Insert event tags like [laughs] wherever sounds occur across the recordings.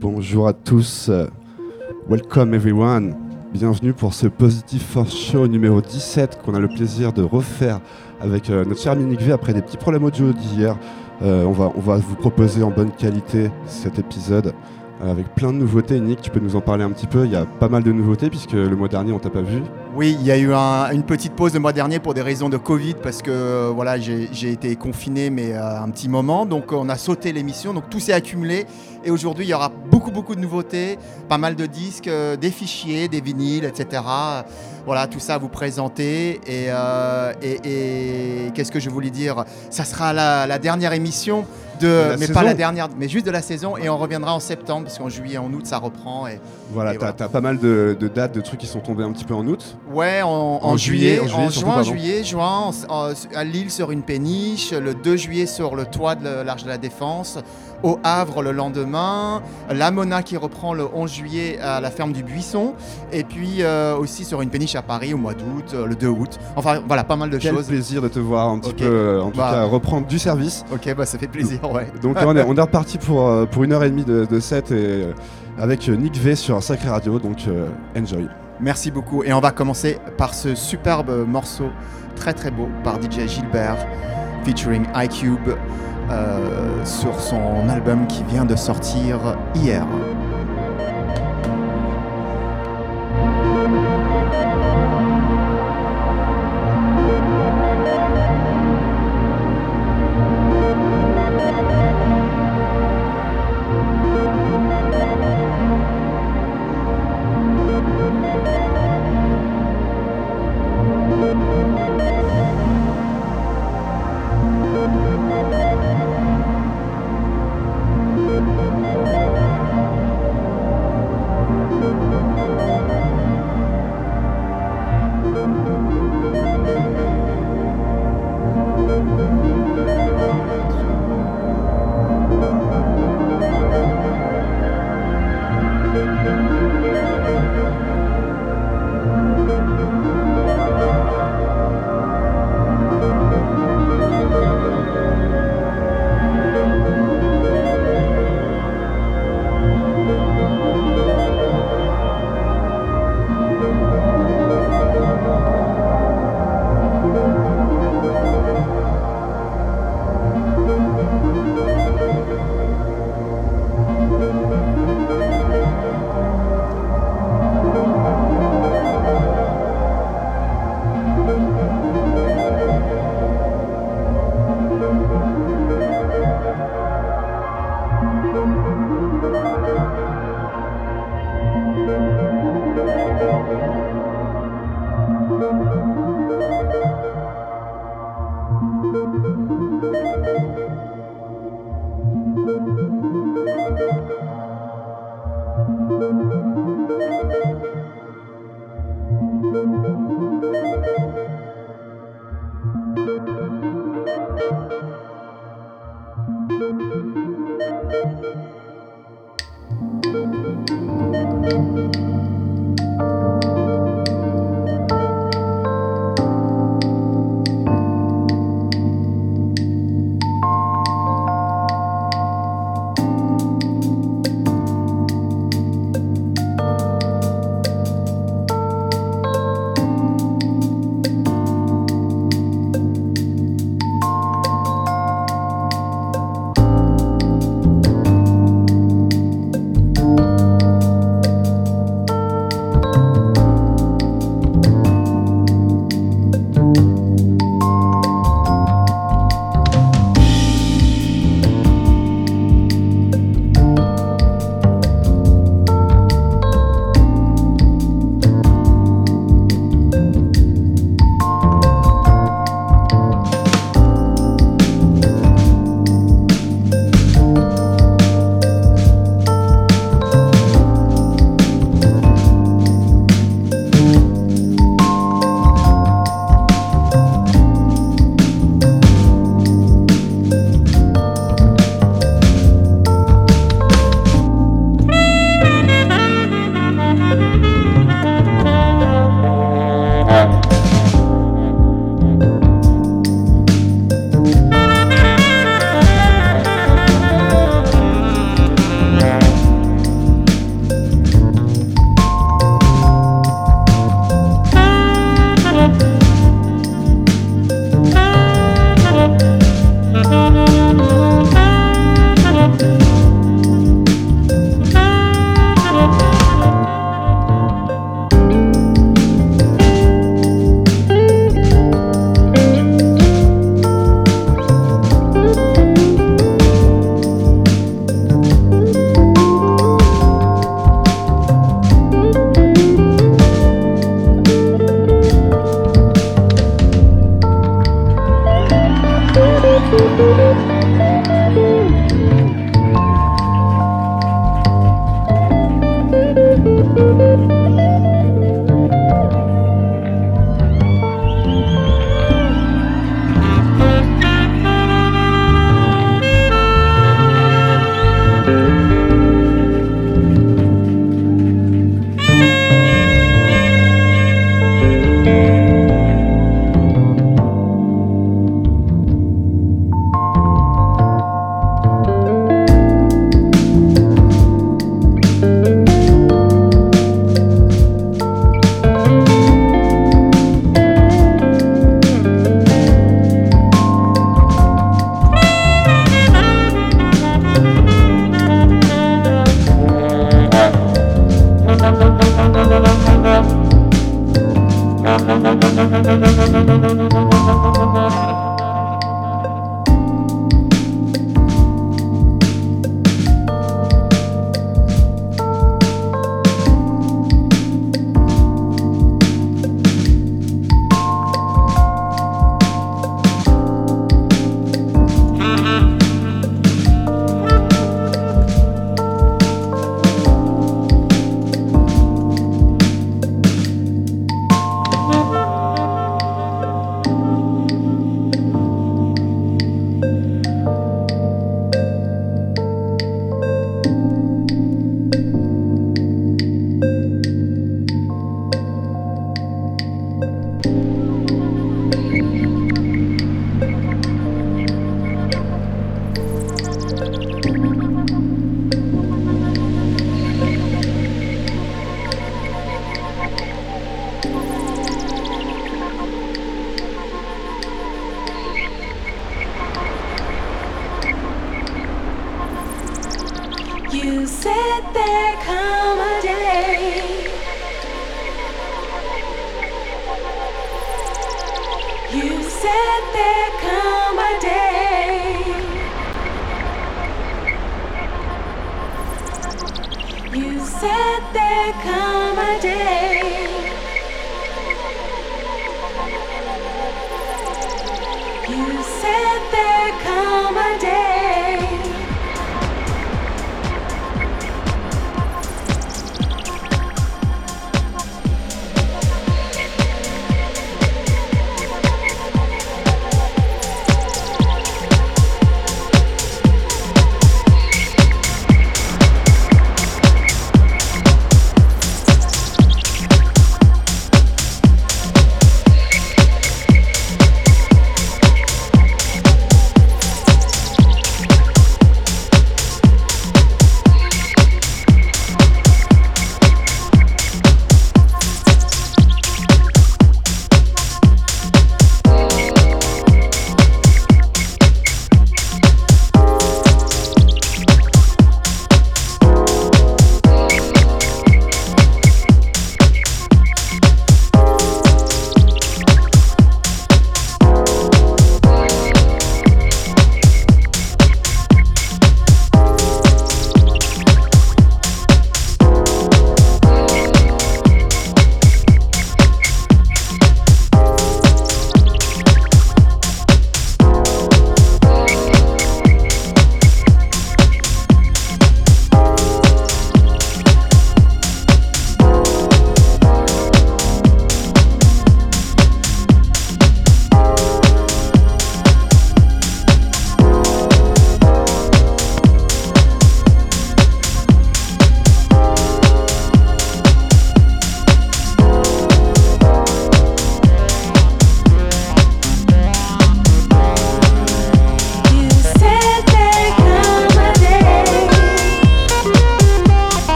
Bonjour à tous, welcome everyone, bienvenue pour ce Positive Force Show numéro 17 qu'on a le plaisir de refaire avec euh, notre cher Minique V après des petits problèmes audio d'hier. Euh, on, va, on va vous proposer en bonne qualité cet épisode euh, avec plein de nouveautés. Nick, tu peux nous en parler un petit peu? Il y a pas mal de nouveautés puisque le mois dernier on t'a pas vu. Oui, il y a eu une petite pause le mois dernier pour des raisons de Covid parce que voilà, j'ai été confiné mais un petit moment. Donc on a sauté l'émission, donc tout s'est accumulé. Et aujourd'hui, il y aura beaucoup beaucoup de nouveautés, pas mal de disques, euh, des fichiers, des vinyles, etc. Voilà, tout ça à vous présenter. Et, et, qu'est-ce que je voulais dire? Ça sera la dernière émission mais pas la dernière, mais juste de la saison. Et on reviendra en septembre, parce qu'en juillet, en août, ça reprend. Et, voilà, tu as, pas mal de, dates, de trucs qui sont tombés un petit peu en août. Ouais, en, juillet, en, juin, juillet, juin, à Lille sur une péniche, le 2 juillet sur le toit de l'Arche de la Défense au Havre le lendemain, la Mona qui reprend le 11 juillet à la ferme du Buisson, et puis euh, aussi sur une péniche à Paris au mois d'août, euh, le 2 août. Enfin voilà, pas mal de Quel choses. plaisir de te voir un petit peu, euh, en tout bah. cas, reprendre du service. Ok, bah ça fait plaisir, ouais. [laughs] Donc on est, on est reparti pour, pour une heure et demie de, de set et, avec Nick V sur Sacré Radio, donc enjoy. Merci beaucoup, et on va commencer par ce superbe morceau très très beau par DJ Gilbert featuring iCube. Euh, sur son album qui vient de sortir hier.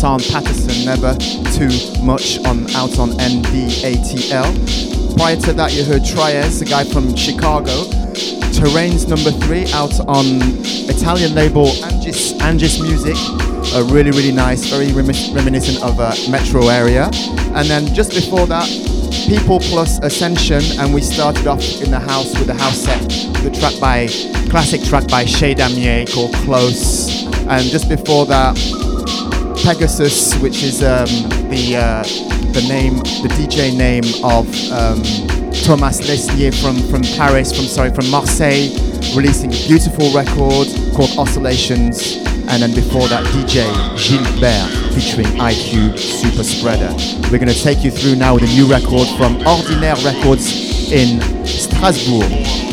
Rahsaan Patterson, never too much on out on NDATL. Prior to that you heard Trias, a guy from Chicago, Terrains number three out on Italian label Angis, Angis Music. Uh, really, really nice, very reminiscent of a metro area. And then just before that, People Plus Ascension, and we started off in the house with the house set, the track by classic track by Chez Damier called Close. And just before that, Pegasus, which is um, the uh, the name, the DJ name of um, Thomas Lesnier from, from Paris, from sorry, from Marseille, releasing a beautiful record called Oscillations. And then before that, DJ Gilbert featuring IQ Super Spreader. We're going to take you through now with a new record from Ordinaire Records in Strasbourg.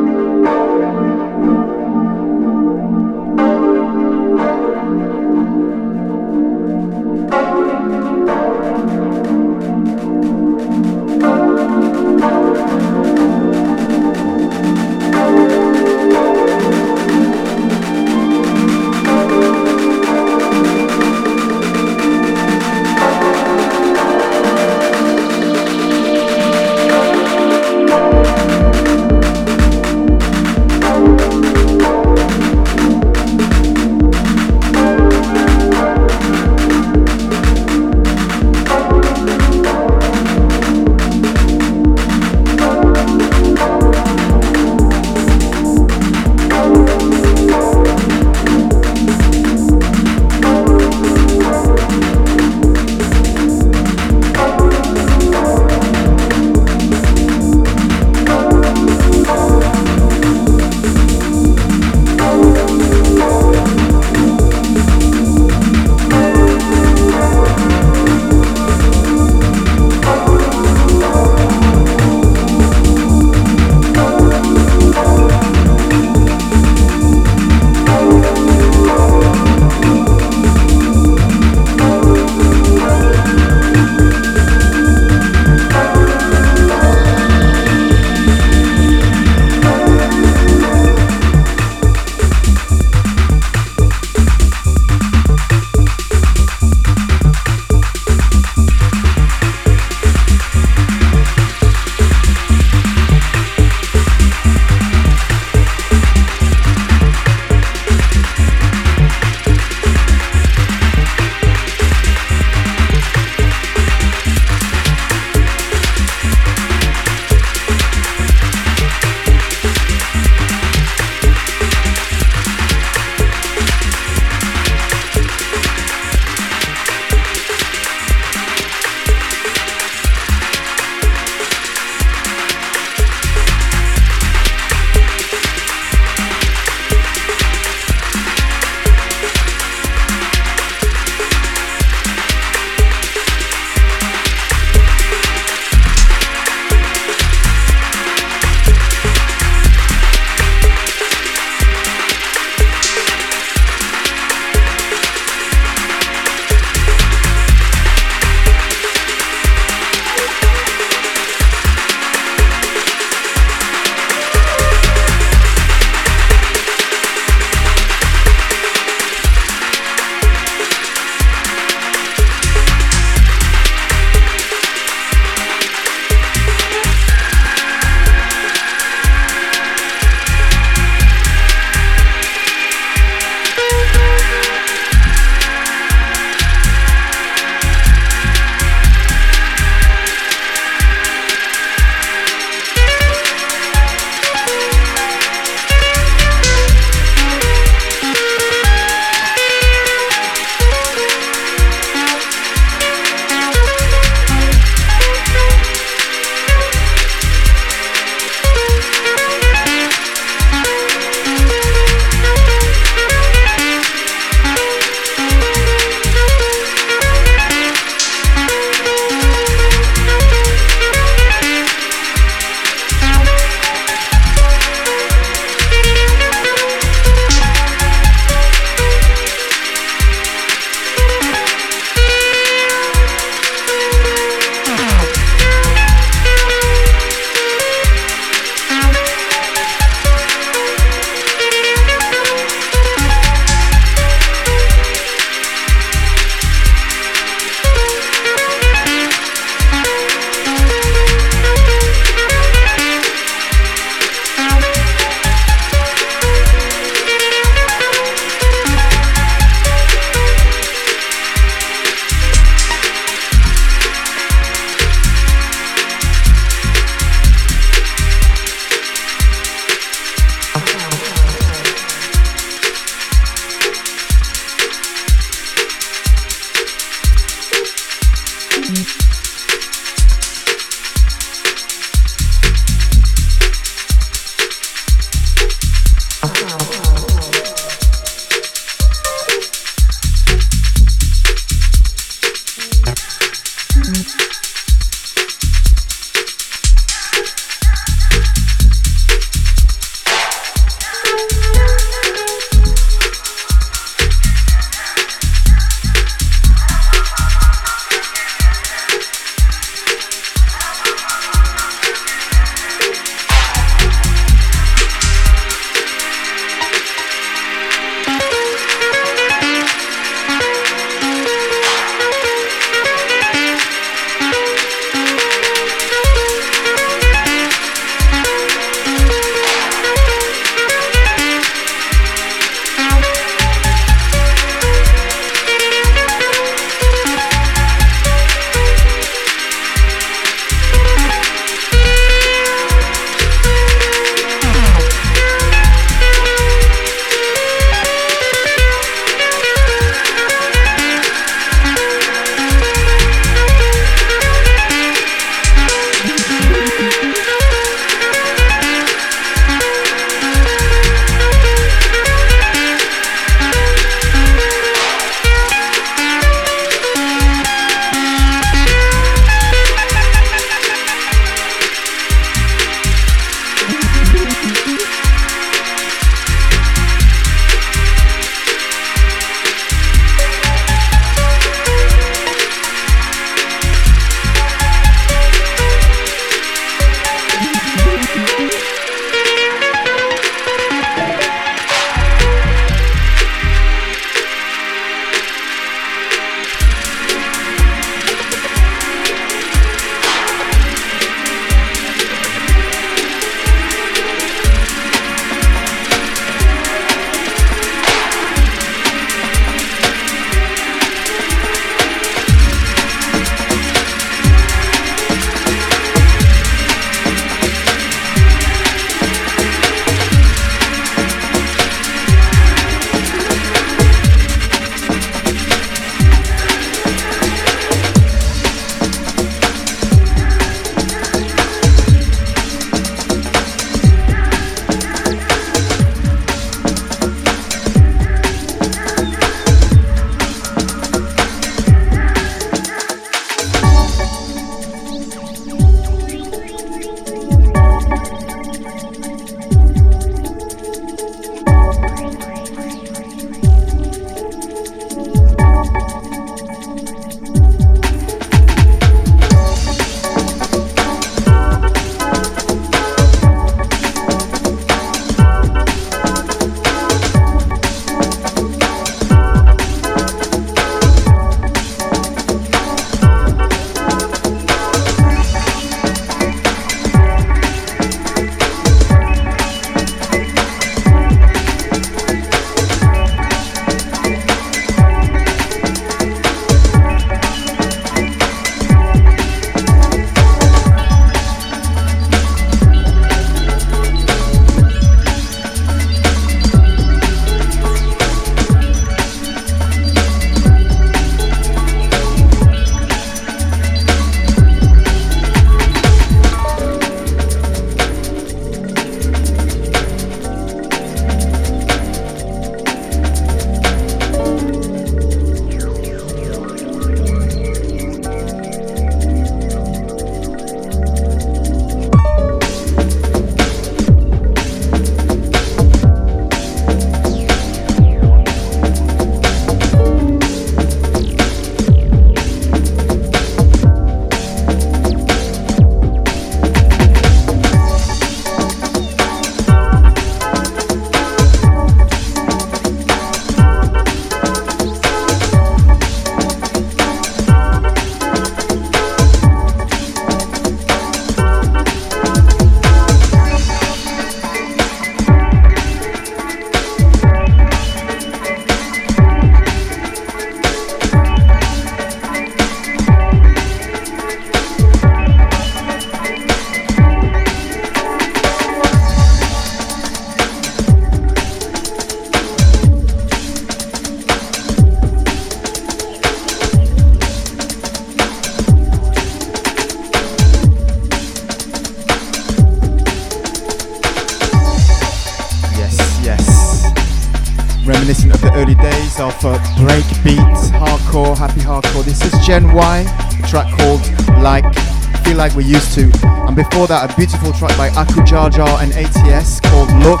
Like We Used To. And before that, a beautiful track by Aku Jar and ATS called Look.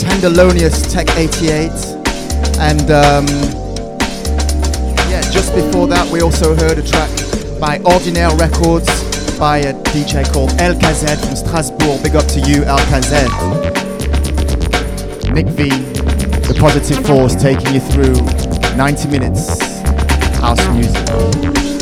Tenderlonious Tech 88. And um, yeah, just before that, we also heard a track by Ordinaire Records by a DJ called El KZ from Strasbourg. Big up to you, El KZ. Nick V, the positive force taking you through 90 minutes house music.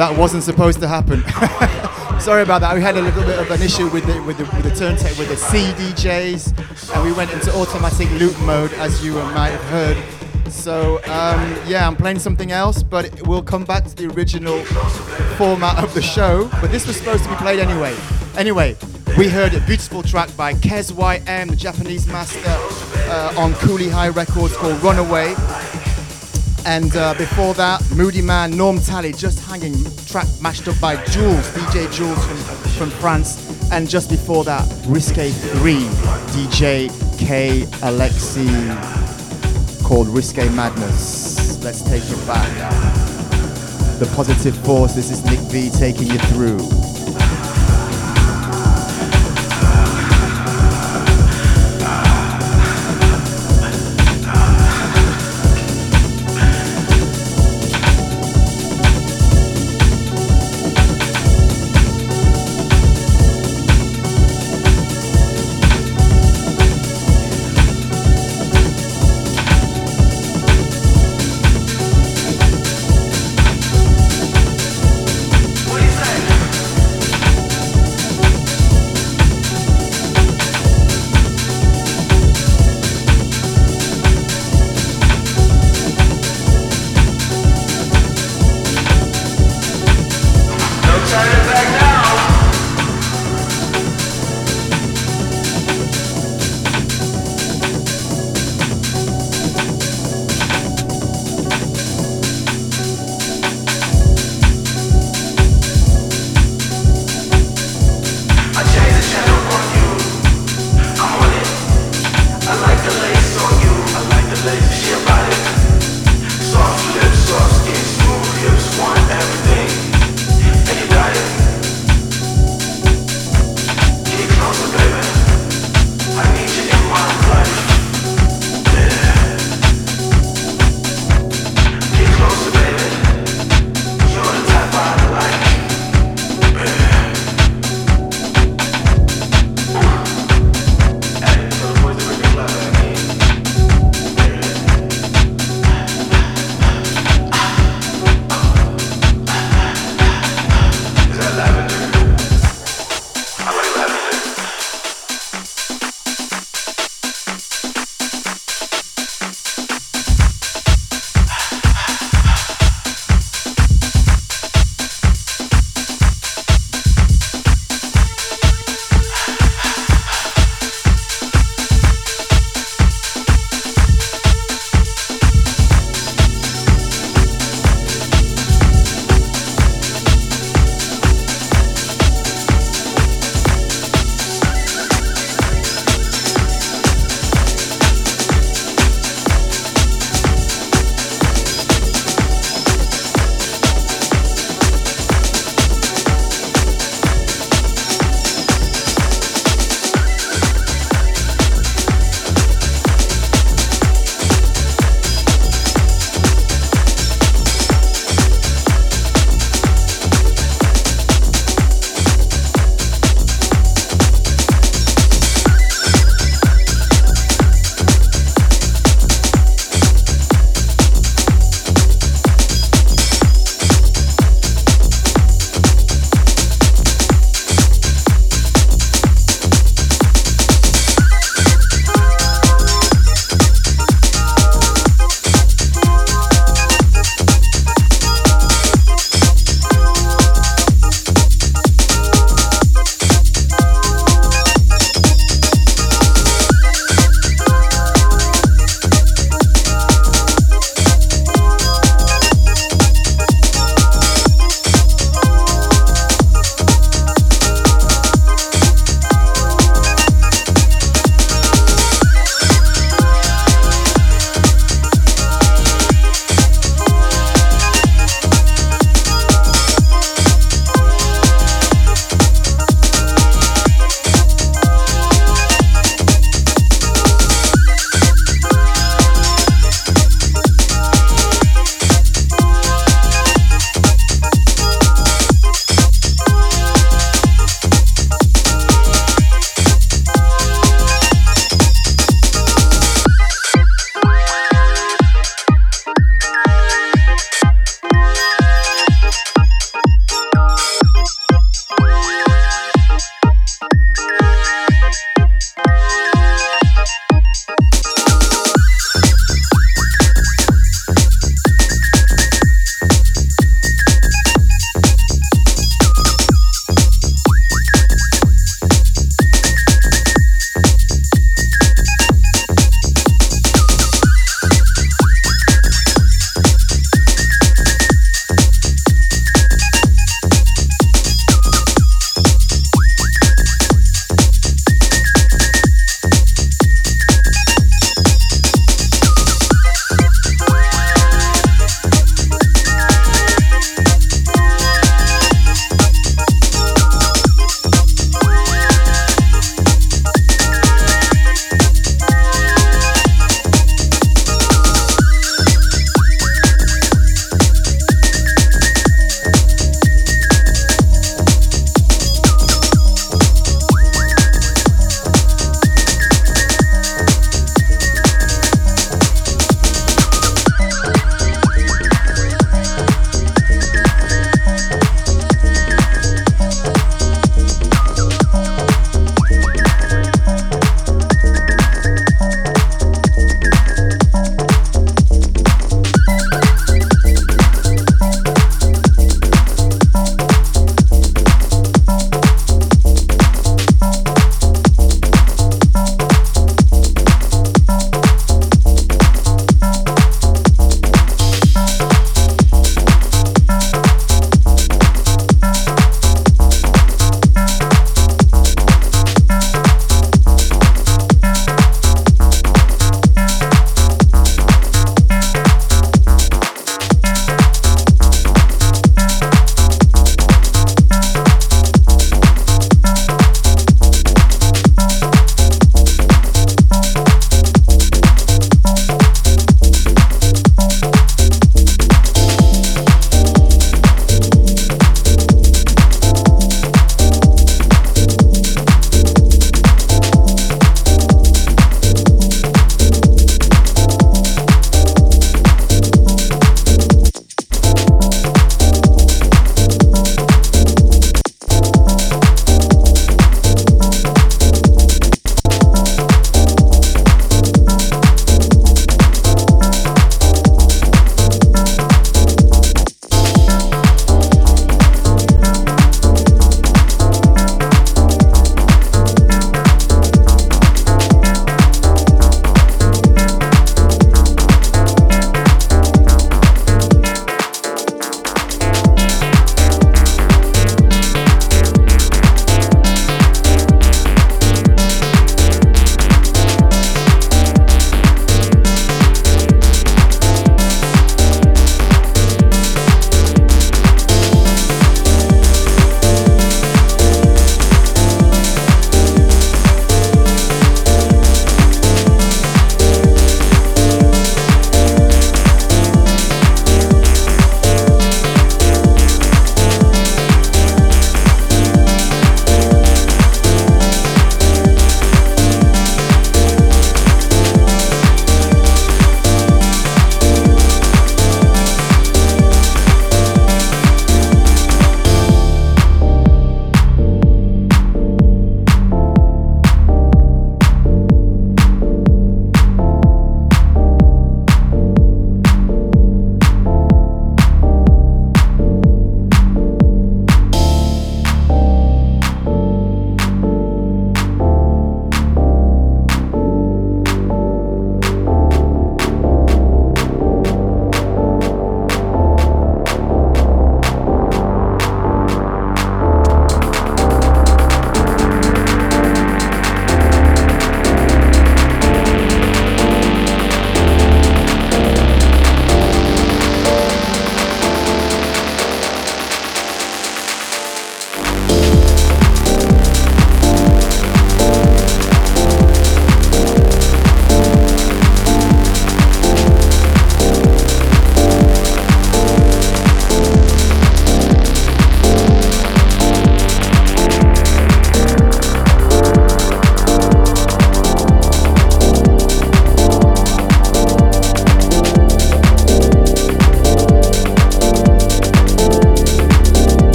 That wasn't supposed to happen. [laughs] Sorry about that. We had a little bit of an issue with the with the, with the turntable with the CDJs, and we went into automatic loop mode, as you might have heard. So um, yeah, I'm playing something else, but we'll come back to the original format of the show. But this was supposed to be played anyway. Anyway, we heard a beautiful track by Kez YM, the Japanese master, uh, on Cooley High Records called Runaway. And uh, before that, Moodymann, Norm Talley, just hanging, track mashed up by Jules, DJ Jules from, from France. And just before that, Risque 3, DJ K Alexi, called Risque Madness. Let's take it back. The positive force, this is Nick V taking you through.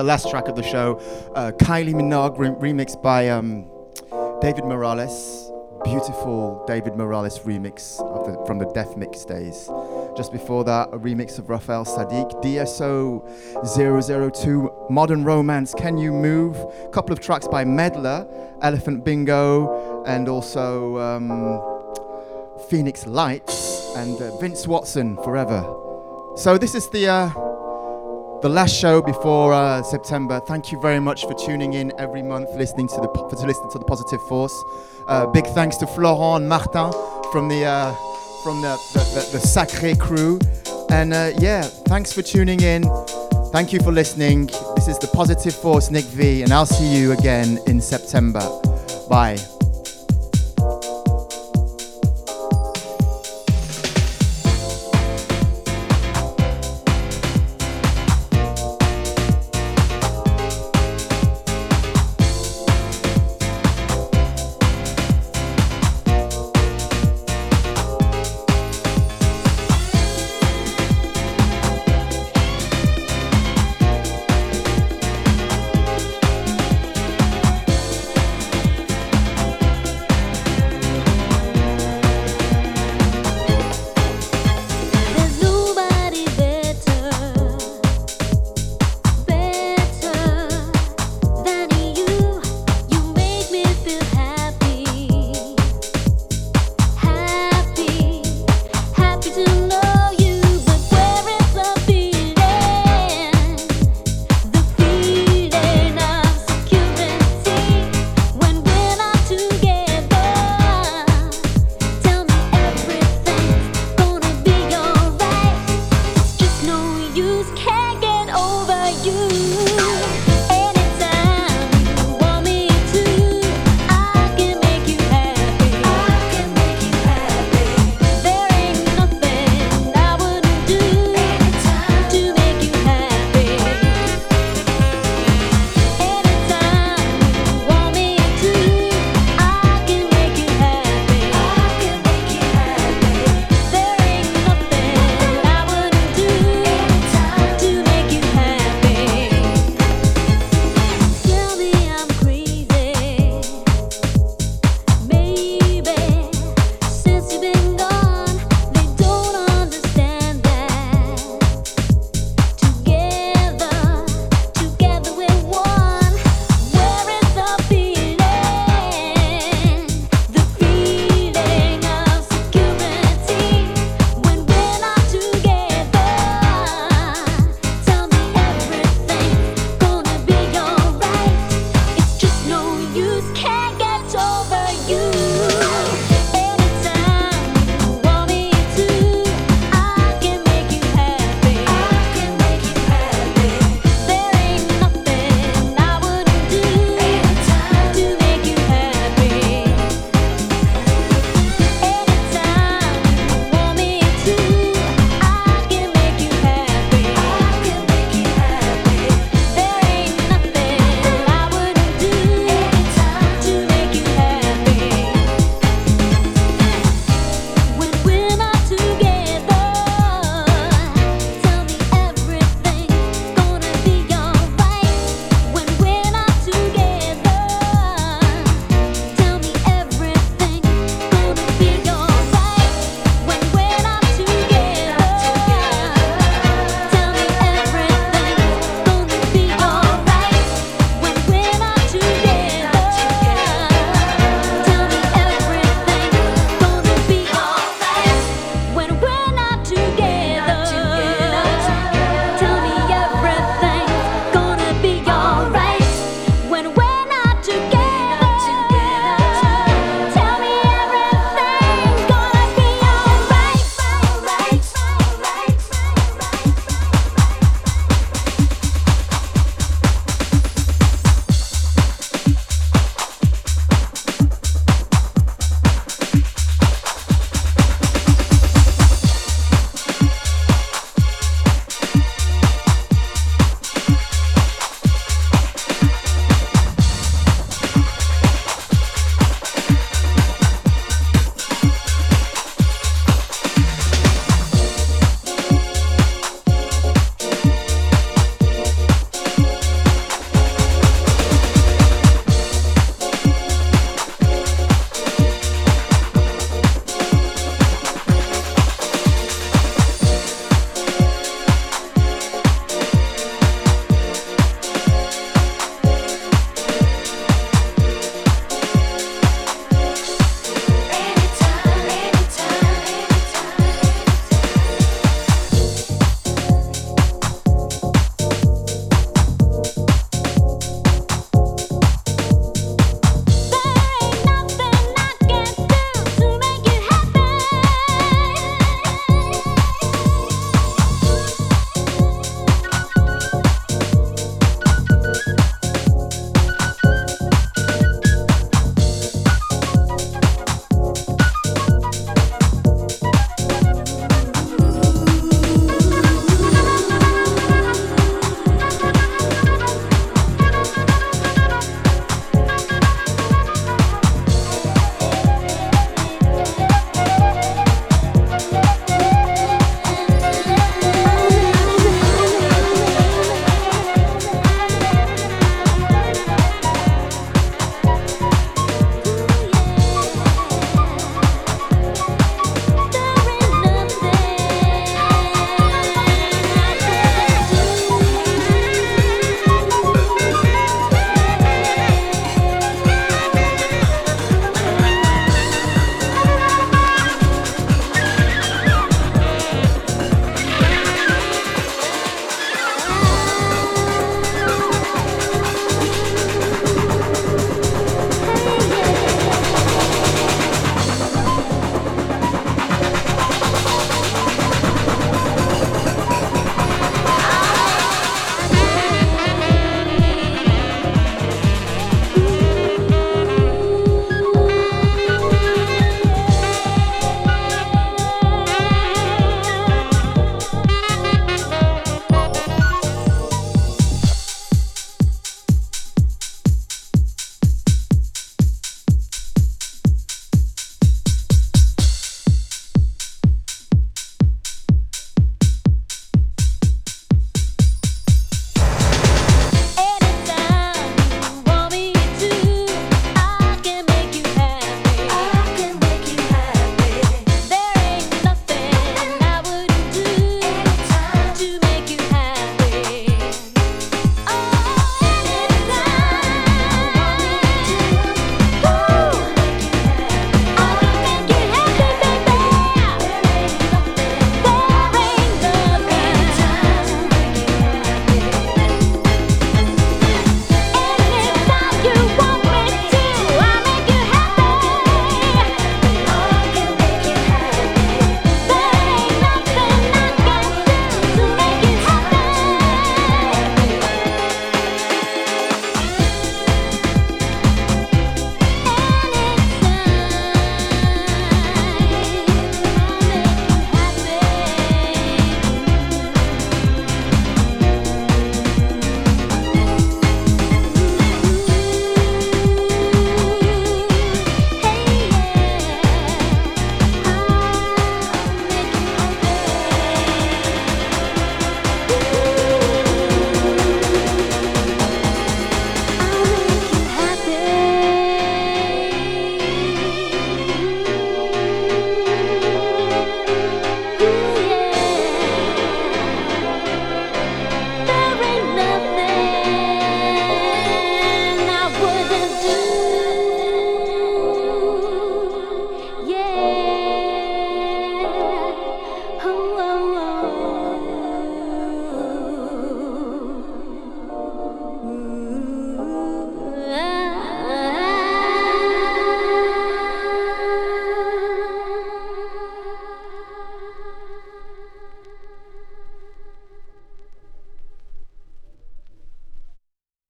The last track of the show. Uh, Kylie Minogue re- remixed by um, David Morales. Beautiful David Morales remix of the, from the Def Mix days. Just before that, a remix of Raphael Saadiq, DSO 002, Modern Romance, Can You Move? A couple of tracks by Medler, Elephant Bingo, and also um, Phoenix Lights, and uh, Vince Watson, Forever. So this is the. Uh, the last show before uh, September. Thank you very much for tuning in every month, listening to the po- to listen to the Positive Force. Uh, big thanks to Florent Martin from the uh, from the the, the, the Sacré crew. And uh, yeah, thanks for tuning in. Thank you for listening. This is the Positive Force, Nick V, and I'll see you again in September. Bye.